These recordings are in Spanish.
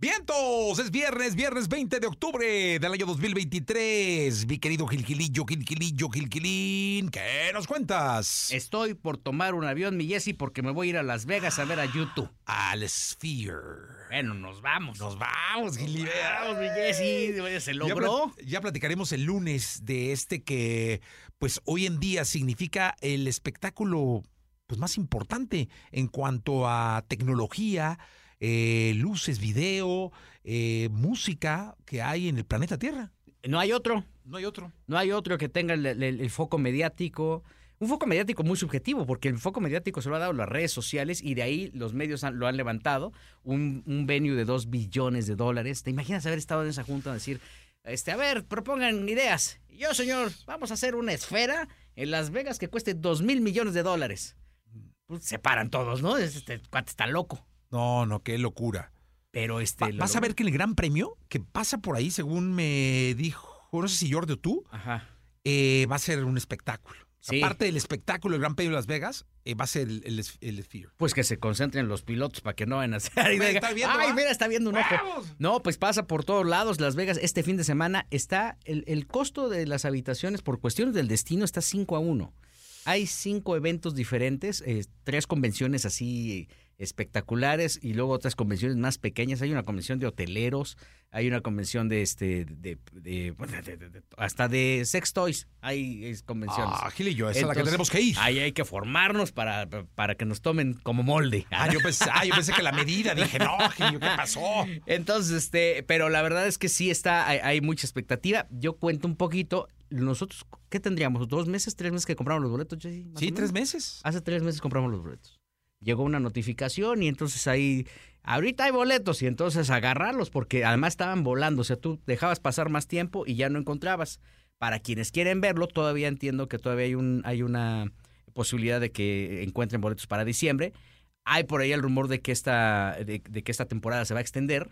Vientos, es viernes, viernes 20 de octubre del año 2023. Mi querido Gilgilillo, Gilgilillo, Gilgilín, ¿qué nos cuentas? Estoy por tomar un avión, mi Jesse, porque me voy a ir a Las Vegas a ver a YouTube. Al Sphere. Bueno, nos vamos. Nos vamos, Gilgilín. Vamos, mi Jesse. Se Ya, logró. ya platicaremos el lunes de este que, pues hoy en día significa el espectáculo pues, más importante en cuanto a tecnología, eh, luces, video, eh, música que hay en el planeta Tierra. No hay otro. No hay otro. No hay otro que tenga el, el- el foco mediático. Un foco mediático muy subjetivo, porque el foco mediático se lo ha dado las redes sociales y de ahí los medios han- lo han levantado. Un, un venue de dos billones de dólares. ¿Te imaginas haber estado en esa junta a decir, este, a ver, propongan ideas? Yo, señor, vamos a hacer una esfera en Las Vegas que cueste dos mil millones de dólares. Pues se paran todos, ¿no? Este cuate está loco. No, no, qué locura. Pero este. Va- vas a ver que el gran premio que pasa por ahí, según me dijo, no sé si Jordi o tú, Ajá. eh, va a ser un espectáculo. Sí. Aparte del espectáculo del Gran Premio de Las Vegas, eh, va a ser el, el, el Sphere. Pues que se concentren los pilotos para que no vayan a hacer. Ay, ¿va? mira, está viendo un ojo. ¡Vamos! No, pues pasa por todos lados. Las Vegas este fin de semana está. El, el costo de las habitaciones por cuestiones del destino está 5 a 1. Hay cinco eventos diferentes, eh, tres convenciones así espectaculares y luego otras convenciones más pequeñas. Hay una convención de hoteleros, hay una convención de este, de, de- bueno, de- de- de- hasta de sex toys. Hay convenciones. Ah, Gil y yo, esa es la que tenemos que ir. Ahí hay que formarnos para, para que nos tomen como molde. Ah, yo pensé, ah, yo pensé que la medida, dije, no, Gil, ¿qué pasó? Entonces, este, pero la verdad es que sí está, hay, hay mucha expectativa. Yo cuento un poquito. Nosotros, ¿qué tendríamos? ¿Dos meses, tres meses que compramos los boletos, Sí, tres meses. Hace tres meses compramos los boletos. Llegó una notificación y entonces ahí, ahorita hay boletos y entonces agarrarlos porque además estaban volando. O sea, tú dejabas pasar más tiempo y ya no encontrabas. Para quienes quieren verlo, todavía entiendo que todavía hay, un, hay una posibilidad de que encuentren boletos para diciembre. Hay por ahí el rumor de que esta, de, de que esta temporada se va a extender.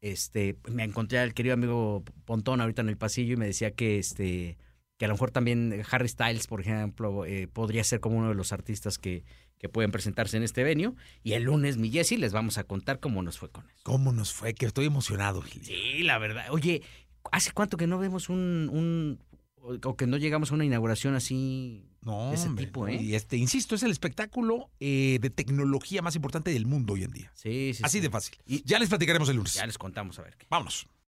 Este, me encontré al querido amigo Pontón ahorita en el pasillo y me decía que este que a lo mejor también Harry Styles, por ejemplo, eh, podría ser como uno de los artistas que, que pueden presentarse en este venue. Y el lunes, mi Jessy, les vamos a contar cómo nos fue con eso. ¿Cómo nos fue? Que estoy emocionado, Gil. Sí, la verdad. Oye, ¿hace cuánto que no vemos un, un o que no llegamos a una inauguración así? No, de ese hombre, tipo, ¿eh? Y este, insisto, es el espectáculo eh, de tecnología más importante del mundo hoy en día. Sí, sí. Así sí. de fácil. Y- Ya les platicaremos el lunes. Ya les contamos a ver qué. Vámonos.